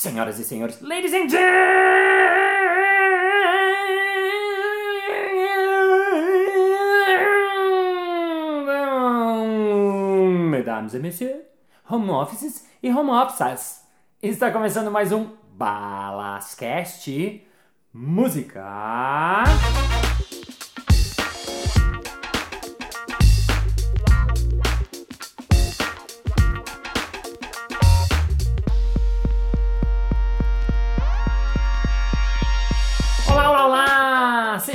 Senhoras e senhores, ladies and gentlemen, mesdames et messieurs, home offices e home offices. Está começando mais um Balascast Música.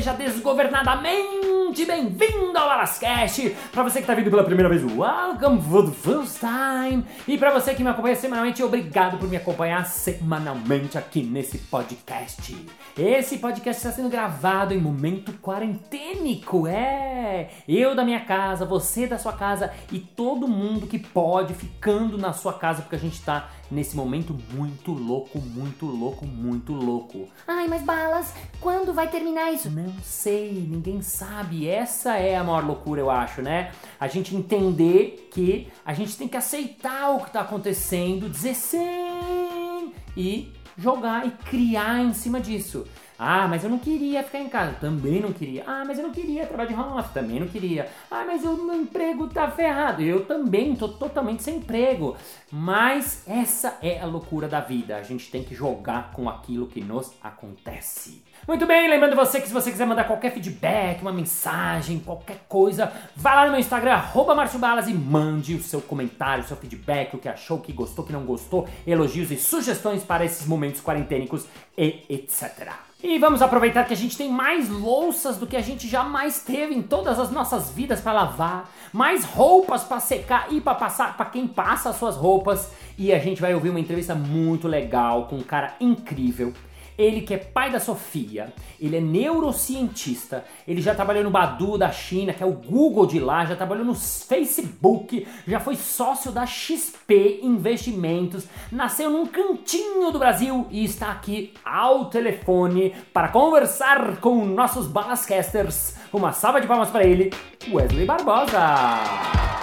Seja desgovernadamente bem-vindo ao Alascast! Para você que está vindo pela primeira vez, welcome for the first time! E para você que me acompanha semanalmente, obrigado por me acompanhar semanalmente aqui nesse podcast. Esse podcast está sendo gravado em momento quarentênico, é! Eu da minha casa, você da sua casa e todo mundo que pode ficando na sua casa, porque a gente tá nesse momento muito louco, muito louco, muito louco. Ai, mas balas, quando vai terminar isso? Não sei, ninguém sabe. Essa é a maior loucura, eu acho, né? A gente entender que a gente tem que aceitar o que tá acontecendo, dizer sim e jogar e criar em cima disso. Ah, mas eu não queria ficar em casa. Também não queria. Ah, mas eu não queria trabalhar de home office. Também não queria. Ah, mas o meu emprego tá ferrado. Eu também tô totalmente sem emprego. Mas essa é a loucura da vida. A gente tem que jogar com aquilo que nos acontece. Muito bem, lembrando você que se você quiser mandar qualquer feedback, uma mensagem, qualquer coisa, vá lá no meu Instagram, arroba Márcio Balas e mande o seu comentário, o seu feedback, o que achou, o que gostou, o que não gostou, elogios e sugestões para esses momentos quarentênicos e etc. E vamos aproveitar que a gente tem mais louças do que a gente jamais teve em todas as nossas vidas para lavar, mais roupas para secar e para passar para quem passa as suas roupas. E a gente vai ouvir uma entrevista muito legal com um cara incrível. Ele que é pai da Sofia, ele é neurocientista, ele já trabalhou no Badu da China, que é o Google de lá, já trabalhou no Facebook, já foi sócio da XP Investimentos, nasceu num cantinho do Brasil e está aqui ao telefone para conversar com nossos Balascasters. Uma salva de palmas para ele, Wesley Barbosa.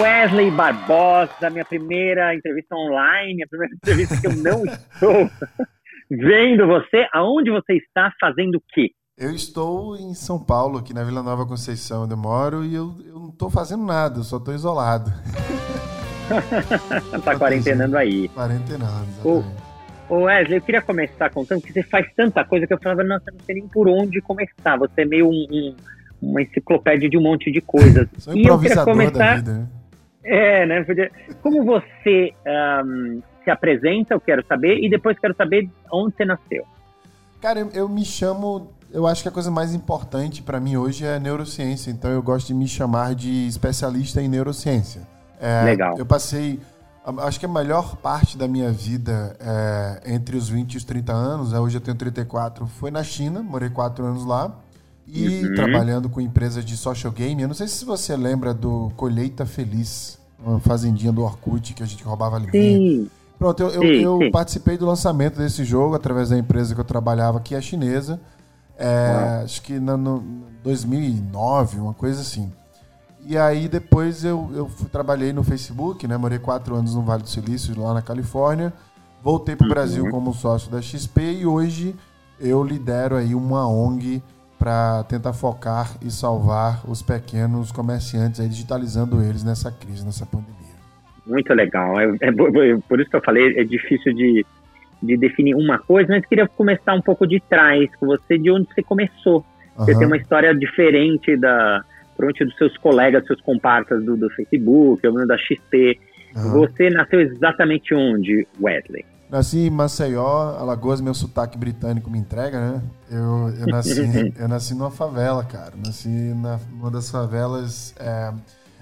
Wesley Barbosa, minha primeira entrevista online, a primeira entrevista que eu não estou vendo você. Aonde você está fazendo o quê? Eu estou em São Paulo, aqui na Vila Nova Conceição, onde eu moro, e eu, eu não estou fazendo nada, eu só estou isolado. tá quarentenando aí. Quarentenando, Ô, ô Wesley, eu queria começar contando que você faz tanta coisa que eu falava, nossa, eu não sei nem por onde começar. Você é meio um, um, uma enciclopédia de um monte de coisas. Sou improvisador da vida, né? É, né? Como você um, se apresenta, eu quero saber, e depois quero saber onde você nasceu. Cara, eu, eu me chamo. Eu acho que a coisa mais importante para mim hoje é neurociência, então eu gosto de me chamar de especialista em neurociência. É, Legal. Eu passei. Acho que a melhor parte da minha vida é, entre os 20 e os 30 anos, é, hoje eu tenho 34, foi na China, morei quatro anos lá. E Uhum. trabalhando com empresas de social game. Eu não sei se você lembra do Colheita Feliz, uma fazendinha do Orkut que a gente roubava alimento. Sim, Pronto, eu, eu, Sim, eu sim. participei do lançamento desse jogo através da empresa que eu trabalhava, que é chinesa. É, acho que no, no 2009, uma coisa assim. E aí depois eu, eu fui- trabalhei no Facebook, né? Morei quatro anos no Vale do Silício, lá na Califórnia. Voltei para o Uhum. Brasil como sócio da XP e hoje eu lidero aí uma ONG para tentar focar e salvar os pequenos comerciantes, aí, digitalizando eles nessa crise, nessa pandemia. muito legal. É, é por isso que eu falei, é difícil de, de definir uma coisa, mas queria começar um pouco de trás com você, de onde você começou. Você Aham. tem uma história diferente da provavelmente dos seus colegas, seus comparsas do, do Facebook, ou da XP. Aham. Você nasceu exatamente onde, Wesley? Nasci em Maceió, Alagoas, meu sotaque britânico me entrega, né? Eu, eu, nasci, eu nasci numa favela, cara. Nasci na, numa das favelas é,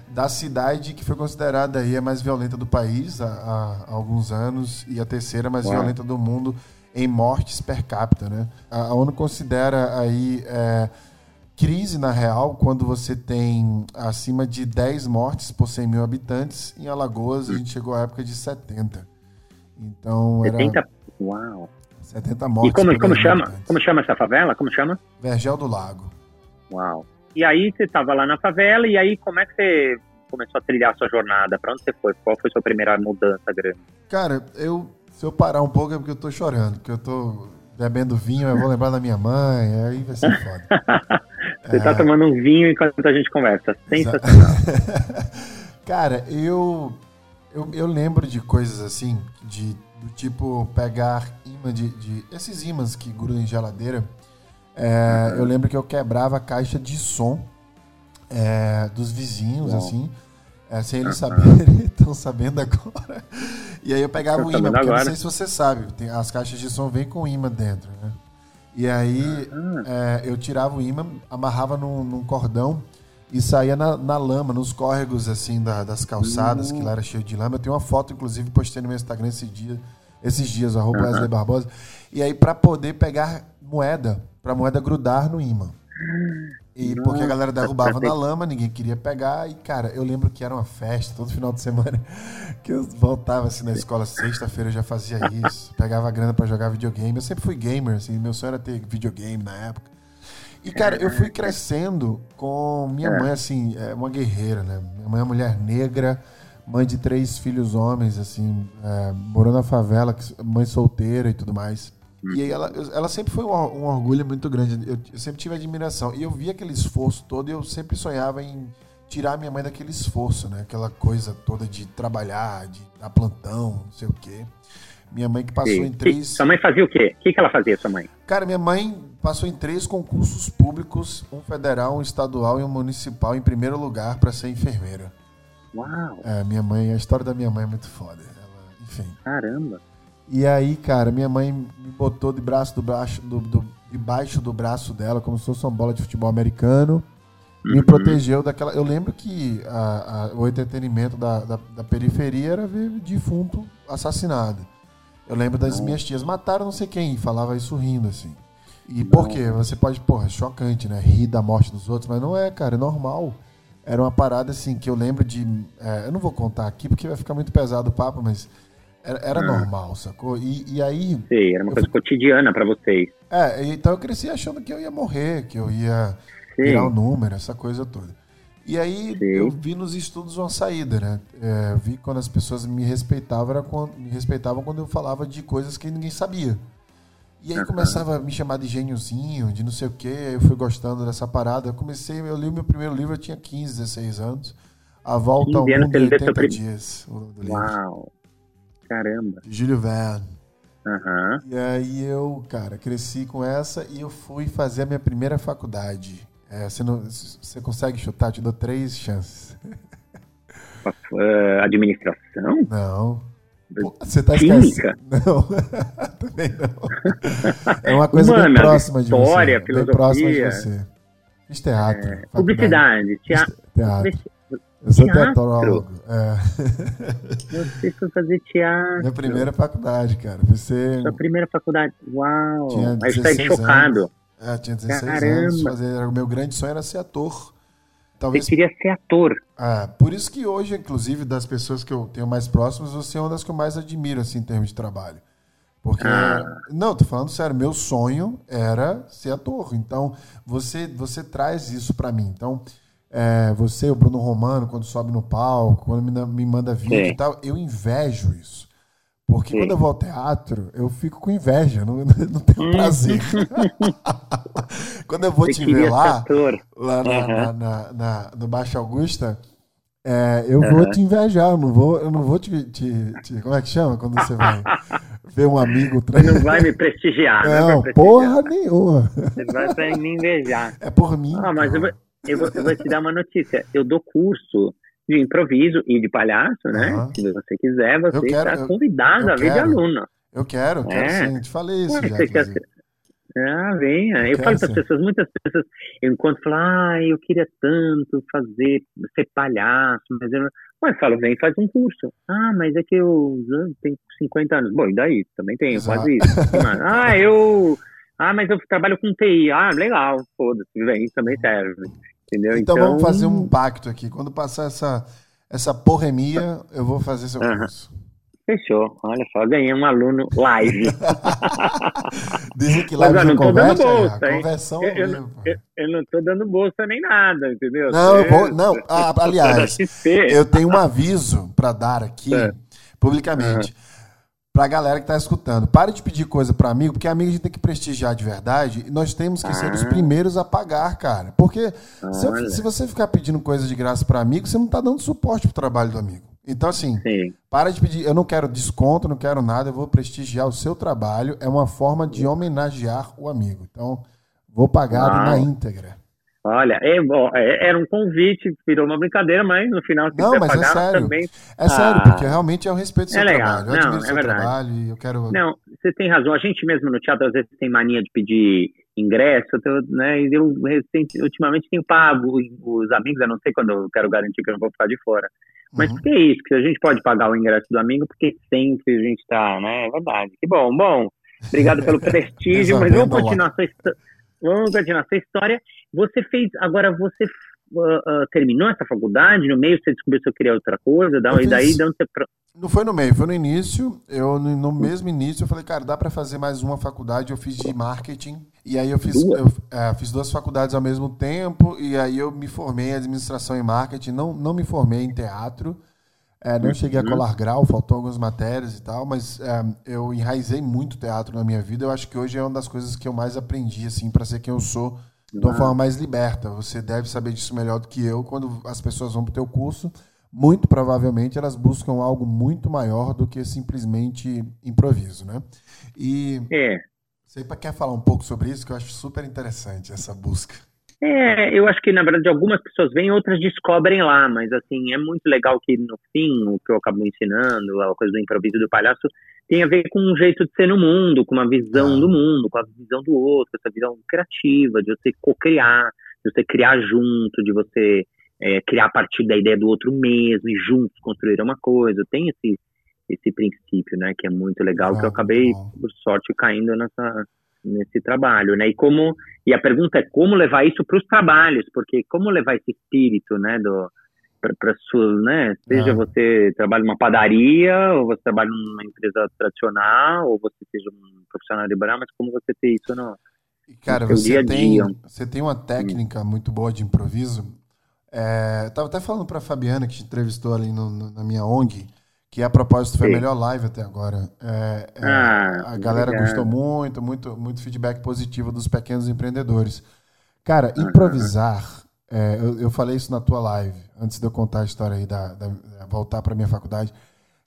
da cidade que foi considerada aí a mais violenta do país há, há- há alguns anos e a terceira mais Uau. violenta do mundo em mortes per capita, né? A, a ONU considera aí é, crise, na real, quando você tem acima de 10 mortes por 100 mil habitantes. Em Alagoas, a gente chegou à época de 70. Então, era 70. Uau. 70 E mortes. como, por como 10 chama? habitantes. Como chama essa favela? Como chama? Vergel do Lago. Uau. E aí você estava lá na favela, e aí como é que você começou a trilhar a sua jornada? Pra onde você foi? Qual foi a sua primeira mudança grande? Cara, eu, se eu parar um pouco é porque eu tô chorando, porque eu tô bebendo vinho, eu vou lembrar da minha mãe, aí vai ser foda. Você tá tomando um vinho enquanto a gente conversa. Sensacional. Cara, eu, eu eu lembro de coisas assim, de do tipo pegar imã de, de- esses ímãs que grudam em geladeira. É, Eu lembro que eu quebrava a caixa de som é, dos vizinhos, Uau. assim, é, sem eles saberem, estão sabendo agora. E aí eu pegava o imã, porque eu não agora. sei se você sabe, tem- as caixas de som vêm com imã dentro, né? E aí é, eu tirava o imã, amarrava num, num cordão e saía na, na lama, nos córregos assim da- das calçadas, que lá era cheio de lama. Eu tenho uma foto, inclusive, postei no meu Instagram esse dia, esses dias, arroba Wesley Barbosa. E aí, pra poder pegar moeda, pra moeda grudar no imã. E porque a galera derrubava na lama, ninguém queria pegar. E, cara, eu lembro que era uma festa todo final de semana. Que eu voltava assim na escola, sexta-feira eu já fazia isso. Pegava a grana pra jogar videogame. Eu sempre fui gamer, assim, meu sonho era ter videogame na época. E, cara, eu fui crescendo com minha mãe, assim, é uma guerreira, né? Minha mãe é uma mulher negra, mãe de três filhos homens, assim, é, morou na favela, mãe solteira e tudo mais. E aí ela, ela sempre foi um, um orgulho muito grande. Eu, eu sempre tive admiração. E eu via aquele esforço todo e eu sempre sonhava em tirar minha mãe daquele esforço, né? Aquela coisa toda de trabalhar, de dar plantão, não sei o quê. Minha mãe que passou Sim. em três. Sua mãe fazia o quê? O que, que ela fazia, sua mãe? Cara, minha mãe passou em três concursos públicos, um federal, um estadual e um municipal, em primeiro lugar para ser enfermeira. Uau, É, minha mãe, a história da minha mãe é muito foda. Ela, enfim. caramba. E aí, cara, minha mãe me botou de braço do braço, do, do- debaixo do braço dela, como se fosse uma bola de futebol americano. Me Uhum. protegeu daquela. Eu lembro que a- a- o entretenimento da, da, da periferia era ver defunto assassinado. Eu lembro das minhas tias mataram não sei quem, e falava isso rindo, assim. E por quê? Você pode, porra, é chocante, né? Rir da morte dos outros, mas não é, cara, é normal. Era uma parada assim que eu lembro de. é, eu não vou contar aqui porque vai ficar muito pesado o papo, mas era, era normal, sacou? E, e aí. Sei, era uma coisa cotidiana pra vocês. É, então eu cresci achando que eu ia morrer, que eu ia Sim. virar o número, essa coisa toda. E aí Sim. eu vi nos estudos uma saída, né? É, vi quando as pessoas me respeitavam, era quando, me respeitavam quando eu falava de coisas que ninguém sabia. E aí começava a me chamar de gêniozinho, de não sei o quê, aí eu fui gostando dessa parada. Eu comecei, eu li o meu primeiro livro, eu tinha 15, 16 anos. A Volta ao 15 anos Mundo em ele deu seu 80 prim- Dias. Uau, caramba. Júlio Verne. Aham. E aí eu, cara, cresci com essa e eu fui fazer a minha primeira faculdade. É, você, não, você consegue chutar? Te dou três chances. Ah, administração? Não. Pô, Você tá Química? esquecendo. Não. Também não. É uma coisa bem próxima de história, você. Bem próxima de filosofia. você. Fiz teatro. faculdade. Publicidade, teatro. Teatro. Eu sou Teatro? teatrólogo. É. Você foi fazer teatro. Minha primeira faculdade, cara. Ser. Sua primeira faculdade. Uau. Tinha Aí você 16 chocado. anos. É, tinha 16 Caramba. anos. Fazer, o meu grande sonho era ser ator. Você Talvez queria ser ator. Ah, por isso que hoje, inclusive, das pessoas que eu tenho mais próximas, você é uma das que eu mais admiro, assim, em termos de trabalho. Porque. Ah. Não, tô falando sério, meu sonho era ser ator. Então, você, você traz isso pra mim. Então, é, você, o Bruno Romano, quando sobe no palco, quando me, me manda vídeo Sim. e tal, eu invejo isso. Porque Sim. quando eu vou ao teatro, eu fico com inveja, não, não tenho prazer. quando eu vou te ver lá, lá na, Aham. na, na- na- no Baixo Augusta, é, eu vou te invejar, eu não vou, eu não vou te, te- te- Como é que chama quando você vai ver um amigo Você não vai me prestigiar. Não, Não, prestigiar. porra nenhuma. Você vai pra me invejar. É por mim. Ah, mas eu vou, eu, vou, eu vou te dar uma notícia. Eu dou curso de improviso e de palhaço, né? Aham. Se você quiser, você está convidado eu a vir de aluno. Eu quero, eu quero É. sim. Te falei isso Ué, já. quer. Ah, venha. Eu, Eu falo para as pessoas, muitas pessoas, eu encontro e falo, ah, eu queria tanto fazer, ser palhaço, mas eu não. Eu falo, vem, faz um curso. Ah, mas é que eu tenho 50 anos. Bom, e daí? Também tenho, Exato. quase isso. ah, eu. Ah, mas eu trabalho com TI. Ah, legal, foda-se, vem, também serve. Entendeu? Então, vamos fazer um pacto aqui. Quando passar essa, essa porremia, eu vou fazer seu curso. Fechou. Olha só, ganhei um aluno live. Dizem que Mas live eu de não tô dando bolsa, é, conversão Eu, eu, mesmo, eu- eu não tô dando bolsa nem nada, entendeu? Não, eu vou, É, não, ah, aliás, eu tenho um aviso para dar aqui É. publicamente pra galera que tá escutando. Pare de pedir coisa para amigo, porque amigo a gente tem que prestigiar de verdade e nós temos que ser os Ah. primeiros a pagar, cara. Porque se, eu- se você ficar pedindo coisa de graça para amigo, você não tá dando suporte pro trabalho do amigo. Então assim, Sim. para de pedir, eu não quero desconto, não quero nada, eu vou prestigiar o seu trabalho, é uma forma de homenagear o amigo. Então, vou pagar Uau. na íntegra. Olha, é, bom, é, era um convite, virou uma brincadeira, mas no final se Não, mas é pagar sério. também. É sério, Ah. porque realmente é o respeito do seu É legal. trabalho. Eu Não, admiro o é seu verdade. trabalho e eu quero. Não, você tem razão. A gente mesmo no teatro às vezes tem mania de pedir ingresso, eu né? E eu recente- ultimamente tenho pago os amigos, a não sei quando eu quero garantir que eu não vou ficar de fora. Mas Uhum. por que é isso? Que a gente pode pagar o ingresso do amigo porque sempre a gente tá, né? É verdade. Que bom, bom. Obrigado pelo prestígio, mas vamos continuar essa histó- Vamos continuar essa história. Você fez, agora você ah, ah, terminou essa faculdade, no meio você descobriu que você queria outra coisa, da- e daí onde você Não foi no meio, foi no início. Eu, no mesmo início, eu falei, cara, dá pra fazer mais uma faculdade. Eu fiz de marketing. E aí eu fiz, Duas? eu, é, fiz duas faculdades ao mesmo tempo. E aí eu me formei em administração e marketing. Não, não me formei em teatro. É, não cheguei a colar grau, faltou algumas matérias e tal, mas é, eu enraizei muito teatro na minha vida. Eu acho que hoje é uma das coisas que eu mais aprendi, assim, para ser quem eu sou, de uma forma mais liberta. Você deve saber disso melhor do que eu. Quando as pessoas vão para o teu curso, muito provavelmente elas buscam algo muito maior do que simplesmente improviso, né? E É, você quer falar um pouco sobre isso, que eu acho super interessante essa busca. É, eu acho que na verdade algumas pessoas vêm, outras descobrem lá, mas assim, é muito legal que no fim, o que eu acabo ensinando, a coisa do improviso do palhaço, tem a ver com um jeito de ser no mundo, com uma visão Ah. do mundo, com a visão do outro, essa visão criativa, de você co-criar, de você criar junto, de você é, criar a partir da ideia do outro mesmo e juntos construir uma coisa. Tem esse, esse princípio, né, que é muito legal, que eu acabei, por sorte, caindo nessa, nesse trabalho, né? E como e a pergunta é como levar isso para os trabalhos, porque como levar esse espírito, né, do para sua, né, seja Ah. você trabalha numa padaria, ou você trabalha numa empresa tradicional, ou você seja um profissional liberal, mas como você ter isso no E, Cara, você dia tem, dia. você tem uma técnica muito boa de improviso. É, eu tava até falando pra Fabiana, que te entrevistou ali no- no- na minha ONG, que a propósito foi a Sim. melhor live até agora. É, é, Ah, a galera obrigado. gostou muito, muito, muito feedback positivo dos pequenos empreendedores. Cara, improvisar, é, eu, eu falei isso na tua live, antes de eu contar a história aí, da, da- voltar pra minha faculdade.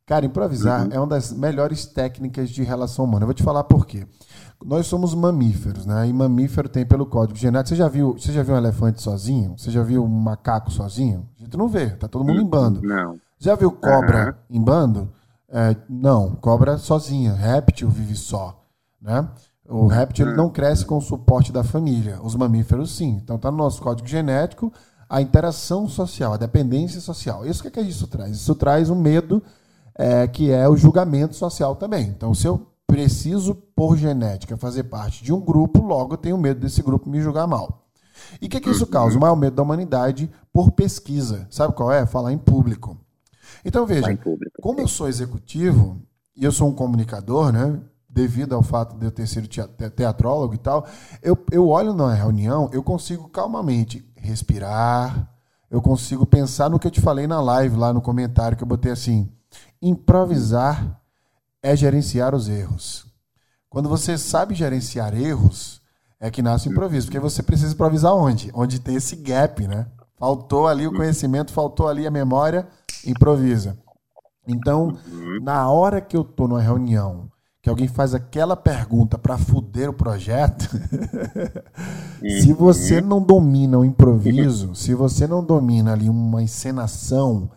Cara, improvisar é uma das melhores técnicas de relação humana. Eu vou te falar por quê. Nós somos mamíferos, né? E mamífero tem pelo código genético. Você já viu, você já viu um elefante sozinho? Você já viu um macaco sozinho? A gente não vê, tá todo mundo em bando. Não. Já viu cobra em bando? É, não, cobra sozinha. Réptil vive só, né? O réptil ele não cresce com o suporte da família. Os mamíferos sim. Então tá no nosso código genético a interação social, a dependência social. Isso que, é que isso traz? Isso traz um medo é, que é o julgamento social também. Então, se eu preciso, por genética, fazer parte de um grupo, logo eu tenho medo desse grupo me julgar mal. E o que, que isso causa? O maior medo da humanidade por pesquisa. Sabe qual é? Falar em público. Então, veja, como eu sou executivo e eu sou um comunicador, né? Devido ao fato de eu ter sido tea- te- teatrólogo e tal, eu, eu olho na reunião, eu consigo calmamente respirar, eu consigo pensar no que eu te falei na live, lá no comentário, que eu botei assim: improvisar é gerenciar os erros. Quando você sabe gerenciar erros, é que nasce o improviso. Porque você precisa improvisar onde? Onde tem esse gap, né? Faltou ali o conhecimento, faltou ali a memória, improvisa. Então, na hora que eu tô numa reunião, que alguém faz aquela pergunta para fuder o projeto, se você não domina o improviso, se você não domina ali uma encenação,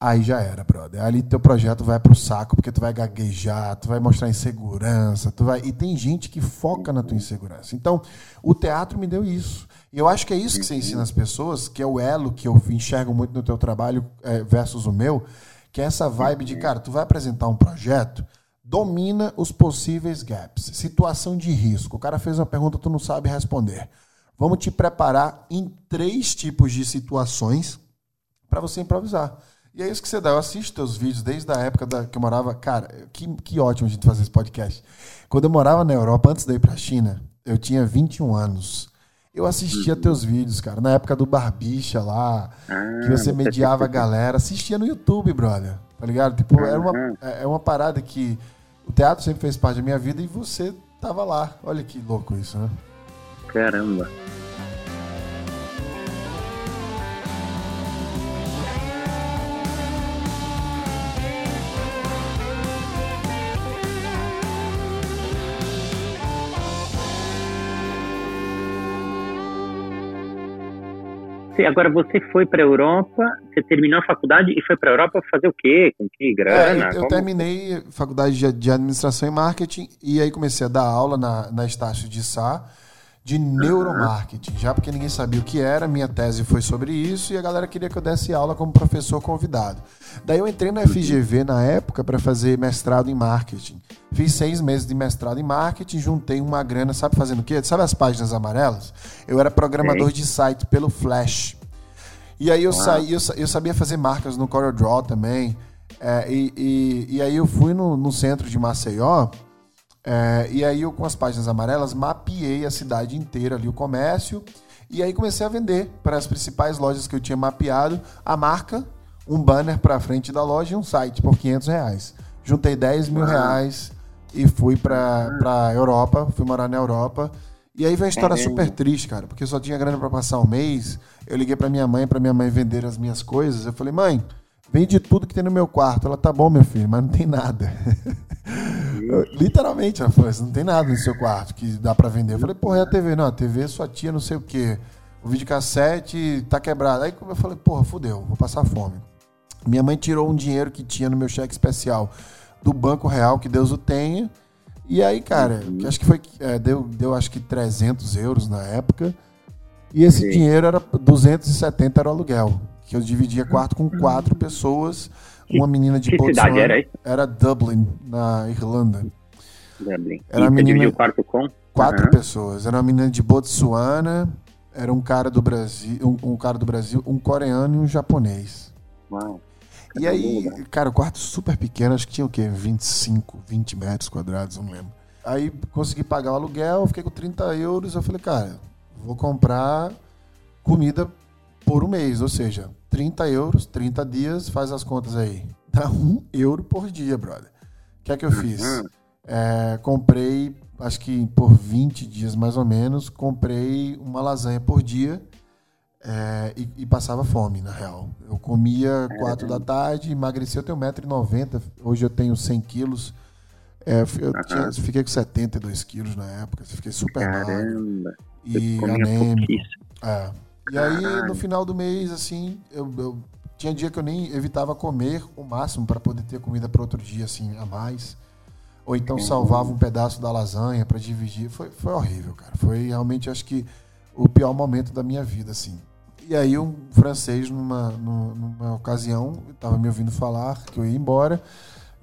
aí já era, brother. Ali teu projeto vai pro saco, porque tu vai gaguejar, tu vai mostrar insegurança, tu vai... E tem gente que foca na tua insegurança. Então, o teatro me deu isso. E eu acho que é isso que você ensina as pessoas, que é o elo que eu enxergo muito no teu trabalho eh, versus o meu, que é essa vibe de, cara, tu vai apresentar um projeto, domina os possíveis gaps. Situação de risco. O cara fez uma pergunta, tu não sabe responder. Vamos te preparar em três tipos de situações para você improvisar. E é isso que você dá. Eu assisto teus vídeos desde a época da, que eu morava. Cara, que, que ótimo a gente fazer esse podcast. Quando eu morava na Europa, antes de ir pra China, eu tinha 21 anos. Eu assistia teus vídeos, cara, na época do Barbicha lá, que você mediava a galera. Assistia no YouTube, brother. Tá ligado? Tipo, era uma, é é uma parada que o teatro sempre fez parte da minha vida e você tava lá. Olha que louco isso, né? Caramba. Sim, agora você foi para a Europa, você terminou a faculdade e foi para a Europa fazer o quê? Com que É, grana? eu, eu Como- terminei faculdade de, de administração e marketing e aí comecei a dar aula na, na Estácio de Sá de neuromarketing, já porque ninguém sabia o que era, minha tese foi sobre isso e a galera queria que eu desse aula como professor convidado. Daí eu entrei na FGV na época para fazer mestrado em marketing. Fiz seis meses de mestrado em marketing, juntei uma grana, sabe fazendo o quê? Sabe as páginas amarelas? Eu era programador de site pelo Flash. E aí eu saí, eu, eu sabia fazer marcas no CorelDRAW também. É, e, e, e aí eu fui no, no centro de Maceió. é, e aí eu, com as páginas amarelas, mapeei a cidade inteira ali, o comércio. E aí comecei a vender para as principais lojas que eu tinha mapeado a marca, um banner para frente da loja e um site por 500 reais. Juntei 10 mil reais e fui para a Europa, fui morar na Europa. E aí veio a história Caramba. super triste, cara, porque eu só tinha grana para passar um mês. Eu liguei para minha mãe, para minha mãe vender as minhas coisas. Eu falei, mãe, vende tudo que tem no meu quarto. Ela, tá bom, meu filho, mas não tem nada. Eu- Literalmente, ela falou, "Isso não tem nada no seu quarto que dá para vender. Eu falei, porra, é a TV? Não, a TV é sua tia, não sei o quê. O videocassete tá quebrado. Aí eu falei, porra, fudeu, vou passar fome. Minha mãe tirou um dinheiro que tinha no meu cheque especial do Banco Real, que Deus o tenha. E aí, cara, que acho que foi. é, deu, deu acho que 300 euros na época. E esse Sim. dinheiro era 270 era o aluguel. Que eu dividia quarto com quatro pessoas. Uma menina de que Botsuana. cidade era isso? Era Dublin, na Irlanda. Dublin. Era e menina- o quarto com? Quatro Aham. pessoas. Era uma menina de Botsuana, era um cara do Brasil, um, um cara do Brasil, um coreano e um japonês. Uau. E aí, cara, o quarto super pequeno, acho que tinha o quê? 25, 20 metros quadrados, não lembro. Aí consegui pagar o aluguel, fiquei com 30 euros. Eu falei, cara, vou comprar comida por um mês, ou seja, 30 euros, 30 dias, faz as contas aí. Dá um euro por dia, brother. O que é que eu fiz? Uhum. É, comprei, acho que por 20 dias mais ou menos, comprei uma lasanha por dia é, e, e passava fome, na real. Eu comia 4 da tarde, emagreci, eu tenho 1,90m, hoje eu tenho 100 quilos. É, eu tinha- fiquei com 72 quilos na época, fiquei super magro Caramba. e Eu comia anêmico. É. E aí, no final do mês, assim, eu, eu- tinha dia que eu nem evitava comer o máximo para poder ter comida para outro dia, assim, a mais. Ou então salvava um pedaço da lasanha para dividir. Foi, foi horrível, cara. Foi realmente, acho que, o pior momento da minha vida, assim. E aí, um francês, numa, nu- numa ocasião, estava me ouvindo falar que eu ia embora.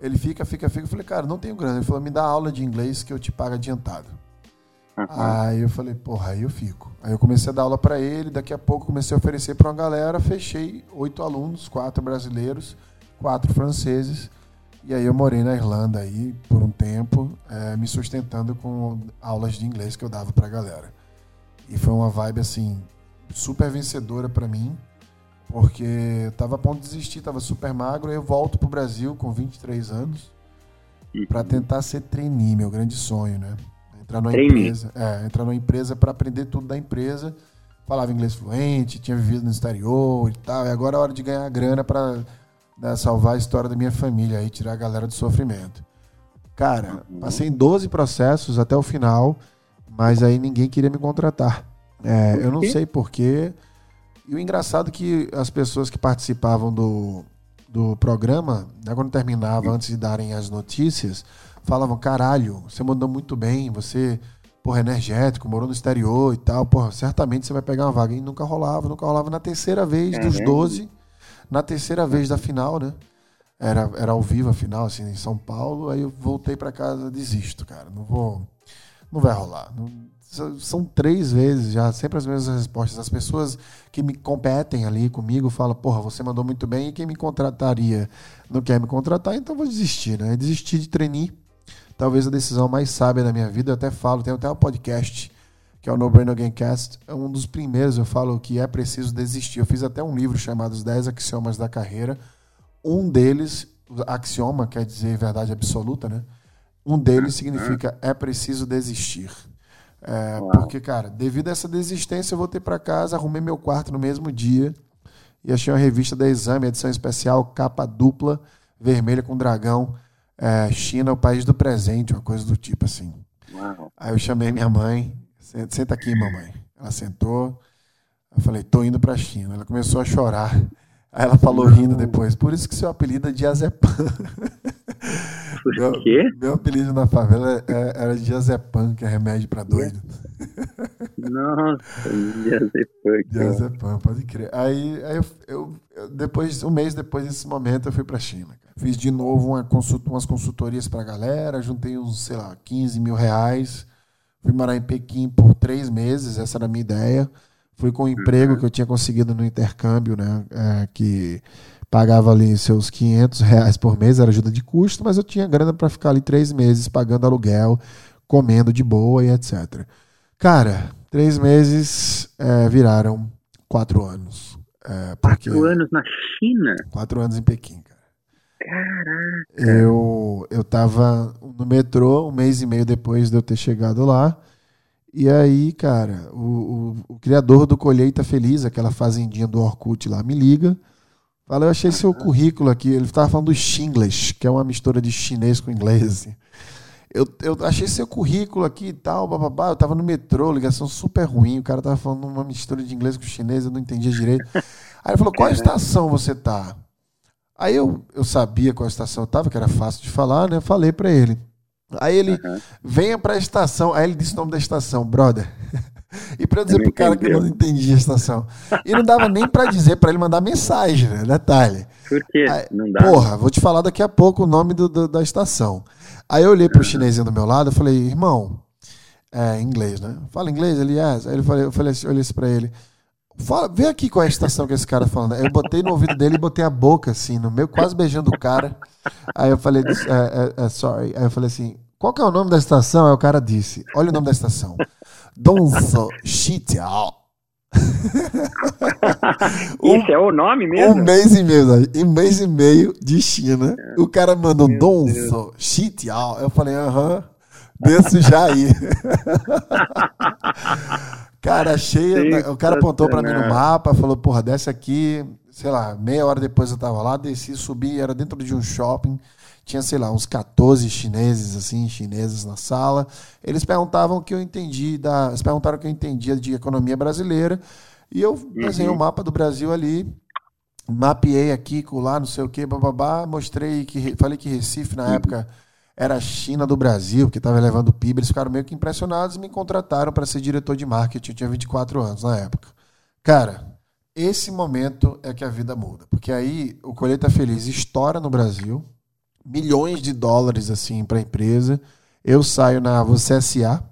Ele fica, fica, fica. Eu falei, cara, não tenho grana. Ele falou, me dá aula de inglês que eu te pago adiantado. Aham. Aí eu falei, porra, aí eu fico. Aí eu comecei a dar aula pra ele, daqui a pouco comecei a oferecer pra uma galera, fechei oito alunos, quatro brasileiros, quatro franceses. E aí eu morei na Irlanda aí por um tempo, eh, me sustentando com aulas de inglês que eu dava pra galera. E foi uma vibe assim super vencedora pra mim, porque eu tava a ponto de desistir, tava super magro, aí eu volto pro Brasil com 23 anos pra tentar ser trainee, meu grande sonho, né? Entrar numa Trainee. empresa, é, entrar numa empresa para aprender tudo da empresa. Falava inglês fluente, tinha vivido no exterior e tal. E agora é hora de ganhar grana para salvar a história da minha família e tirar a galera do sofrimento. Cara, passei em 12 processos até o final, mas aí ninguém queria me contratar. É, eu não sei porquê. E o engraçado é que as pessoas que participavam do, do programa, né, quando terminava, antes de darem as notícias, falavam: caralho, você mandou muito bem, você, porra, energético, morou no exterior e tal, porra, certamente você vai pegar uma vaga. E nunca rolava, nunca rolava. Na terceira vez dos Caramba. 12, na terceira vez da final, né? Era, era ao vivo a final, assim, em São Paulo. Aí eu voltei pra casa, desisto, cara. Não vou, não vai rolar. Não- são três vezes já, sempre as mesmas respostas. As pessoas que me competem ali comigo falam, porra, você mandou muito bem e quem me contrataria não quer me contratar, então vou desistir, né? Desistir de treinar. Talvez a decisão mais sábia da minha vida, eu até falo, tem até um podcast que é o No Brain Again Cast, é um dos primeiros, eu falo que é preciso desistir. Eu fiz até um livro chamado Os 10 Axiomas da Carreira. Um deles, axioma quer dizer verdade absoluta, né? Um deles significa é preciso desistir. É, porque, cara, devido a essa desistência, eu voltei para casa, arrumei meu quarto no mesmo dia e achei uma revista da Exame, edição especial, capa dupla, vermelha com dragão, é, China, o país do presente, uma coisa do tipo assim. Uau. Aí eu chamei minha mãe, senta, aqui, mamãe. Ela sentou, eu falei, tô indo pra China. Ela começou a chorar. Aí ela falou rindo depois, por isso que seu apelido é Diazepam. Por Meu, quê? meu apelido na favela é- era Diazepam, que é remédio pra doido. Nossa, Diazepam. Diazepam, pode crer. Aí, aí eu, eu- eu- depois, um mês depois desse momento, eu fui pra China. Fiz de novo uma consult, umas consultorias pra galera, juntei uns, sei lá, 15 mil reais. Fui morar em Pequim por três meses, essa era a minha ideia. Fui com o emprego que eu tinha conseguido no intercâmbio, né? é, que pagava ali seus 500 reais por mês, era ajuda de custo, mas eu tinha grana para ficar ali três meses pagando aluguel, comendo de boa e etc. Cara, três meses é, viraram quatro anos. É, porque, Quatro anos na China? Quatro anos em Pequim, cara. Caraca. Eu, eu tava no metrô um mês e meio depois de eu ter chegado lá. E aí, cara, o, o, o criador do Colheita Feliz, aquela fazendinha do Orkut lá, me liga. Fala, eu achei seu currículo aqui. Ele tava falando do Xinglish, que é uma mistura de chinês com inglês. assim. Eu, eu achei seu currículo aqui e tal, bababá. Eu tava no metrô, ligação super ruim. O cara tava falando uma mistura de inglês com chinês, eu não entendia direito. Aí ele falou: qual estação você tá? Aí eu, eu sabia qual estação eu tava, que era fácil de falar, né? Falei pra ele. Aí ele, Aham. venha pra estação. Aí ele disse o nome da estação, brother. E pra eu dizer pro cara que eu não entendia a estação. E não dava nem pra dizer pra ele mandar mensagem, né? Detalhe. Por quê? Aí, Não dá. Porra, vou te falar daqui a pouco o nome do- do- da estação. Aí eu olhei pro chinesinho do meu lado e falei, irmão, é inglês, né? Fala inglês? Ele, yes. Aí ele falei, eu falei assim, eu olhei assim pra ele. Fala, vê aqui qual é a estação que esse cara tá falando. Eu botei no ouvido dele e botei a boca assim, no meio, quase beijando o cara. Aí eu falei, é, é, é, sorry. Aí eu falei assim, qual que é o nome da estação? Aí o cara disse, olha o nome da estação. Donzo Xitiao. Esse é o nome Um mesmo? mês e meio, né? um mês e meio de China. O cara mandou Donzo, Xitiao. Eu falei, aham, desço já aí. cara, cheia. O cara apontou pra mim no mapa, falou, porra, desce aqui. Sei lá, meia hora depois eu tava lá, desci, subi, era dentro de um shopping. Tinha, sei lá, uns 14 chineses, assim, chineses na sala. Eles perguntavam o que eu entendi da. Eles perguntaram o que eu entendia de economia brasileira. E eu desenhei o mapa do Brasil ali, mapeei aqui, lá, não sei o que, bababá, mostrei que. Falei que Recife, na época, era a China do Brasil, que estava levando o PIB. Eles ficaram meio que impressionados e me contrataram para ser diretor de marketing. Eu tinha 24 anos na época. Cara, esse momento é que a vida muda. Porque aí o Colheita Feliz estoura no Brasil, milhões de dólares assim para a empresa. Eu saio na Você S.A.,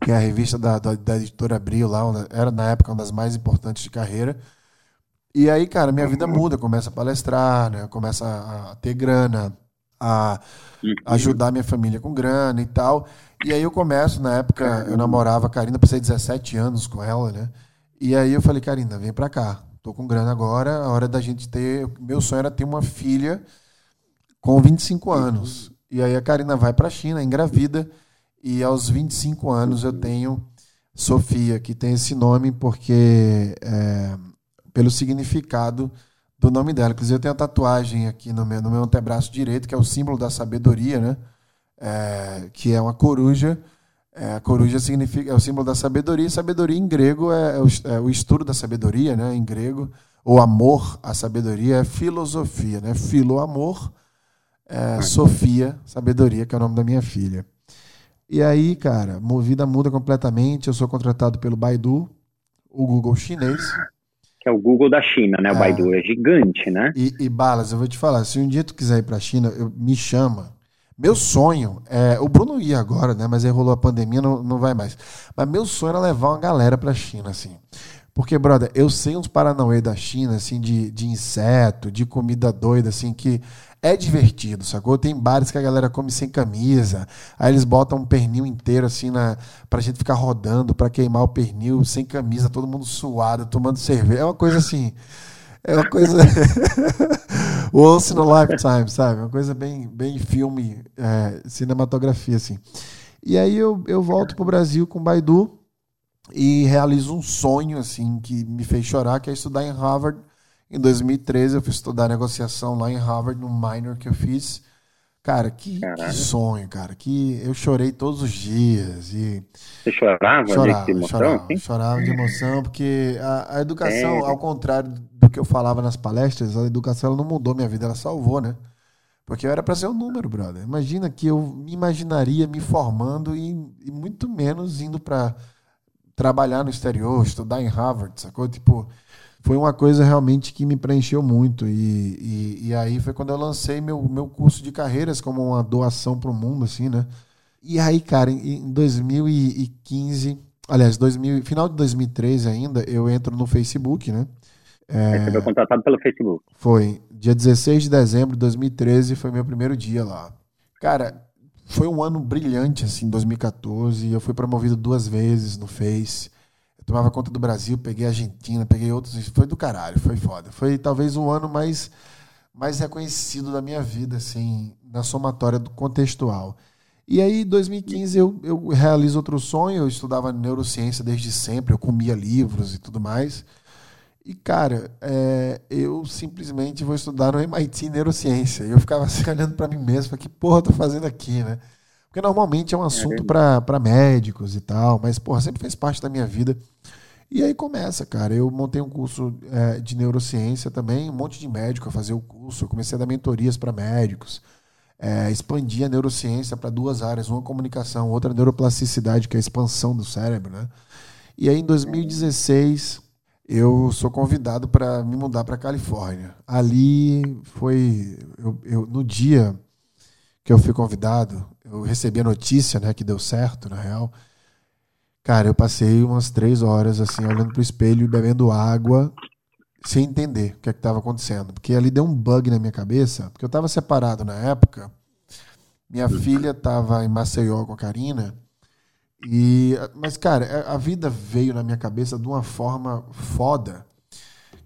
que é a revista da, da, da editora Abril lá, era na época uma das mais importantes de carreira. E aí, cara, minha vida muda, começa a palestrar, né? Começa a ter grana, a ajudar minha família com grana e tal. E aí eu começo, na época, eu namorava a Karina, passei 17 anos com ela, né? E aí eu falei, Karina, vem pra cá. Tô com grana agora, a hora da gente ter. Meu sonho era ter uma filha com 25 anos. E aí a Karina vai pra China, engravida, e aos 25 anos eu tenho Sofia, que tem esse nome porque é, pelo significado do nome dela. Inclusive eu tenho a tatuagem aqui no meu, no meu antebraço direito, que é o símbolo da sabedoria, né? É, que é uma coruja. É, a coruja significa é o símbolo da sabedoria. Sabedoria em grego é, é o, é o estudo da sabedoria, né? Em grego, o amor à sabedoria é filosofia, né? Filo amor, é, Sofia sabedoria, que é o nome da minha filha. E aí, cara, a vida muda completamente. Eu sou contratado pelo Baidu, o Google chinês. Que é o Google da China, né? O É. Baidu é gigante, né? E, e Balas, eu vou te falar, se um dia tu quiser ir pra China, eu- me chama. Meu sonho é. O Bruno ia agora, né? Mas aí rolou a pandemia, não, não vai mais. Mas meu sonho era levar uma galera pra China, assim. Porque, brother, eu sei uns paranauê da China, assim, de, de inseto, de comida doida, assim, que é divertido, sacou? Tem bares que a galera come sem camisa, aí eles botam um pernil inteiro, assim, na, pra gente ficar rodando, pra queimar o pernil, sem camisa, todo mundo suado, tomando cerveja. É uma coisa assim. É uma coisa. Once in a lifetime, sabe? Uma coisa bem, bem filme, é, cinematografia, assim. E aí eu, eu volto pro Brasil com o Baidu e realizo um sonho, assim, que me fez chorar, que é estudar em Harvard. Em 2013 eu fui estudar negociação lá em Harvard, no minor que eu fiz. Cara, que, que sonho, cara. Que eu chorei todos os dias. E Você chorava, chorava, de emoção? chorava, assim? chorava de emoção, porque a, a educação, ao contrário do que eu falava nas palestras, a educação ela não mudou minha vida, ela salvou, né? Porque eu era para ser um número, brother. Imagina que eu me imaginaria me formando e, e muito menos indo para trabalhar no exterior, estudar em Harvard, sacou? Tipo, foi uma coisa realmente que me preencheu muito. E, e, e aí foi quando eu lancei meu, meu curso de carreiras como uma doação para o mundo, assim, né? E aí, cara, em em 2015, aliás, 2000, final de 2013 ainda, eu entro no Facebook, né? Aí Você foi contratado pelo Facebook. Foi dia 16 de dezembro de 2013, foi meu primeiro dia lá. Cara, foi um ano brilhante, assim, 2014. Eu fui promovido duas vezes no Face. Tomava conta do Brasil, peguei a Argentina, peguei outros. Foi do caralho, foi foda. Foi talvez o ano mais, mais reconhecido da minha vida, assim, na somatória do contextual. E aí, em 2015, eu, eu realizo outro sonho. Eu estudava neurociência desde sempre, eu comia livros e tudo mais. E, cara, é, eu simplesmente vou estudar no MIT Neurociência. E eu ficava assim, olhando para mim mesmo, que porra eu tô fazendo aqui, né? Porque normalmente é um assunto para médicos e tal, mas, porra, sempre fez parte da minha vida. E aí começa, cara. Eu montei um curso é, de neurociência também, um monte de médico a fazer o curso. Eu comecei a dar mentorias para médicos. É, expandi a neurociência para duas áreas, uma comunicação, outra neuroplasticidade, que é a expansão do cérebro, né? E aí em 2016 eu sou convidado para me mudar para Califórnia. Ali foi eu, eu- no dia que eu fui convidado, eu recebi a notícia, né, que deu certo, na real. Cara, eu passei umas três horas assim olhando pro espelho e bebendo água sem entender o que é estava acontecendo, porque ali deu um bug na minha cabeça, porque eu estava separado na época. Minha filha estava em Maceió com a Karina. E, mas, cara, a a vida veio na minha cabeça de uma forma foda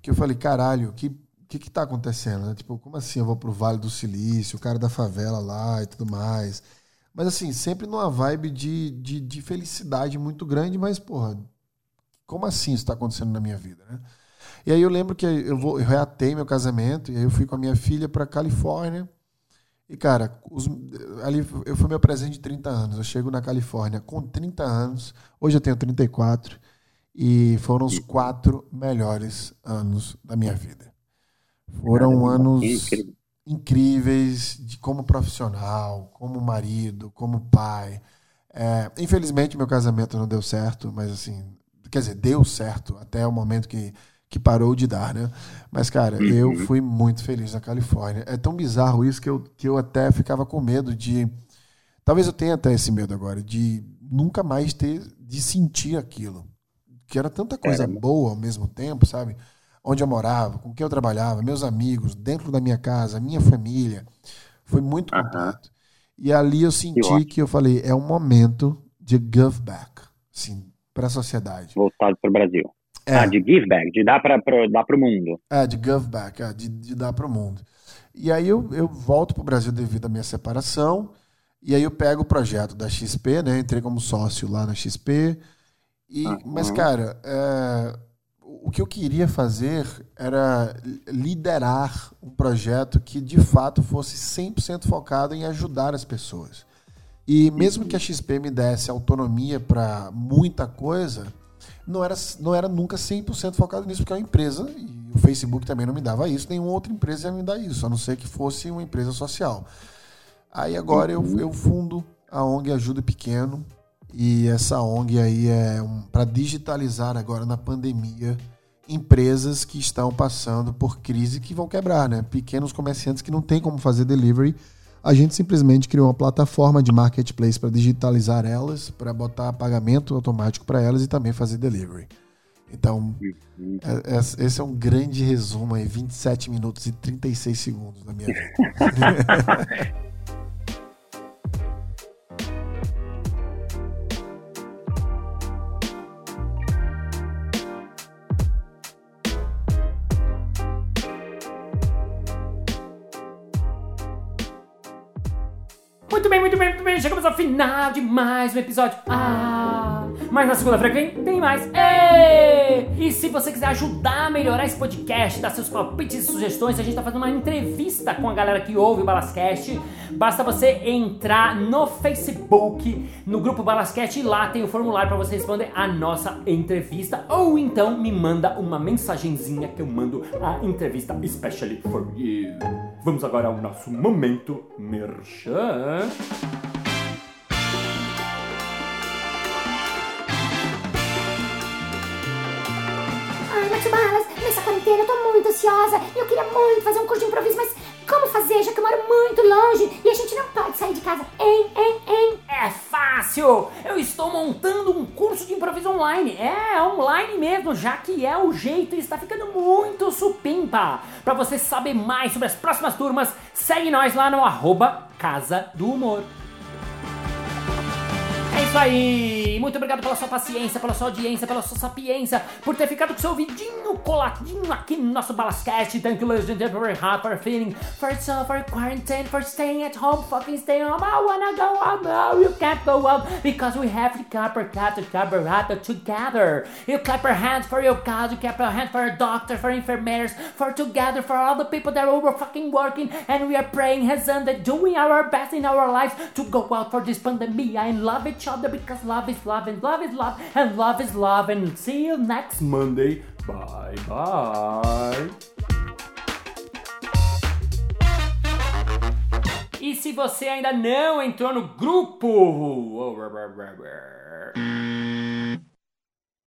que eu falei, caralho, que que que tá acontecendo? né? Tipo, como assim eu vou pro Vale do Silício, o cara da favela lá e tudo mais. Mas assim, sempre numa vibe de, de, de felicidade muito grande, mas, porra, como assim isso tá acontecendo na minha vida, né? E aí eu lembro que eu, vou, eu reatei meu casamento, e aí eu fui com a minha filha pra Califórnia. E, cara, os- ali eu foi meu presente de 30 anos. Eu chego na Califórnia com 30 anos, hoje eu tenho 34, e foram os quatro melhores anos da minha vida. Foram anos Incrível. incríveis de como profissional, como marido, como pai. É, infelizmente meu casamento não deu certo, mas assim, quer dizer, deu certo até o momento que, que parou de dar, né? Mas, cara, eu fui muito feliz na Califórnia. É tão bizarro isso que eu, que eu até ficava com medo de. Talvez eu tenha até esse medo agora, de nunca mais ter, de sentir aquilo. Que era tanta coisa boa ao mesmo tempo, sabe? Onde eu morava, com quem eu trabalhava, meus amigos, dentro da minha casa, minha família. Foi muito completo. E ali eu senti que eu falei, é um momento de give back, assim, para a sociedade. Voltado para o Brasil. É. Ah, de give back, de dar para dar pro mundo. É, de give back, é, de, de dar para o mundo. E aí eu, eu volto para o Brasil devido à minha separação. E aí eu pego o projeto da XP, né? Entrei como sócio lá na XP. E. Mas, cara, é, o que eu queria fazer era liderar um projeto que de fato fosse 100% focado em ajudar as pessoas. E mesmo que a XP me desse autonomia para muita coisa, não era, não era nunca 100% focado nisso, porque é uma empresa, e o Facebook também não me dava isso, nenhuma outra empresa ia me dar isso, a não ser que fosse uma empresa social. Aí agora eu, eu fundo a ONG Ajuda Pequeno, e essa ONG aí é um, para digitalizar agora na pandemia empresas que estão passando por crise que vão quebrar, né? Pequenos comerciantes que não têm como fazer delivery a gente simplesmente criou uma plataforma de marketplace para digitalizar elas, para botar pagamento automático para elas e também fazer delivery. Então, é, é, esse é um grande resumo aí, 27 minutos e 36 segundos da minha vida. Muito bem, muito bem, muito bem. Chegamos ao final de mais um episódio. Ah, mas na segunda-feira que vem tem mais. E se você quiser ajudar a melhorar esse podcast, dar seus palpites e sugestões, a gente tá fazendo uma entrevista com a galera que ouve o Balascast. Basta você entrar no Facebook, no grupo Balascast, e lá tem o formulário para você responder a nossa entrevista. Ou então me manda uma mensagenzinha que eu mando a entrevista especially for you. Vamos agora ao nosso momento merchan. Ansiosa. Eu queria muito fazer um curso de improviso, mas como fazer, já que eu moro muito longe e a gente não pode sair de casa? Hein, hein, hein? É fácil! Eu estou montando um curso de improviso online. É, online mesmo, já que é o jeito e está ficando muito supimpa. Para você saber mais sobre as próximas turmas, segue nós lá no arroba Casa do Humor. Isso aí! Muito obrigado pela sua paciência, pela sua audiência, pela sua sapiência, por ter ficado com seu ouvidinho coladinho aqui no nosso Balascast. Thank you, gentlemen, for feeling, for so, for quarantine, for staying at home, fucking stay home. I wanna go out now, you can't go out because we have to clap our cat to cabarata together. You clap your hands for your God, you clap your hands for your doctor, for enfermeiros, for together, for all the people that are fucking working, and we are praying, rezando, and doing our best in our lives to go out for this pandemic and love each other because love is love and love is love and love is love and see you next Monday. Bye bye. E se você ainda não entrou no grupo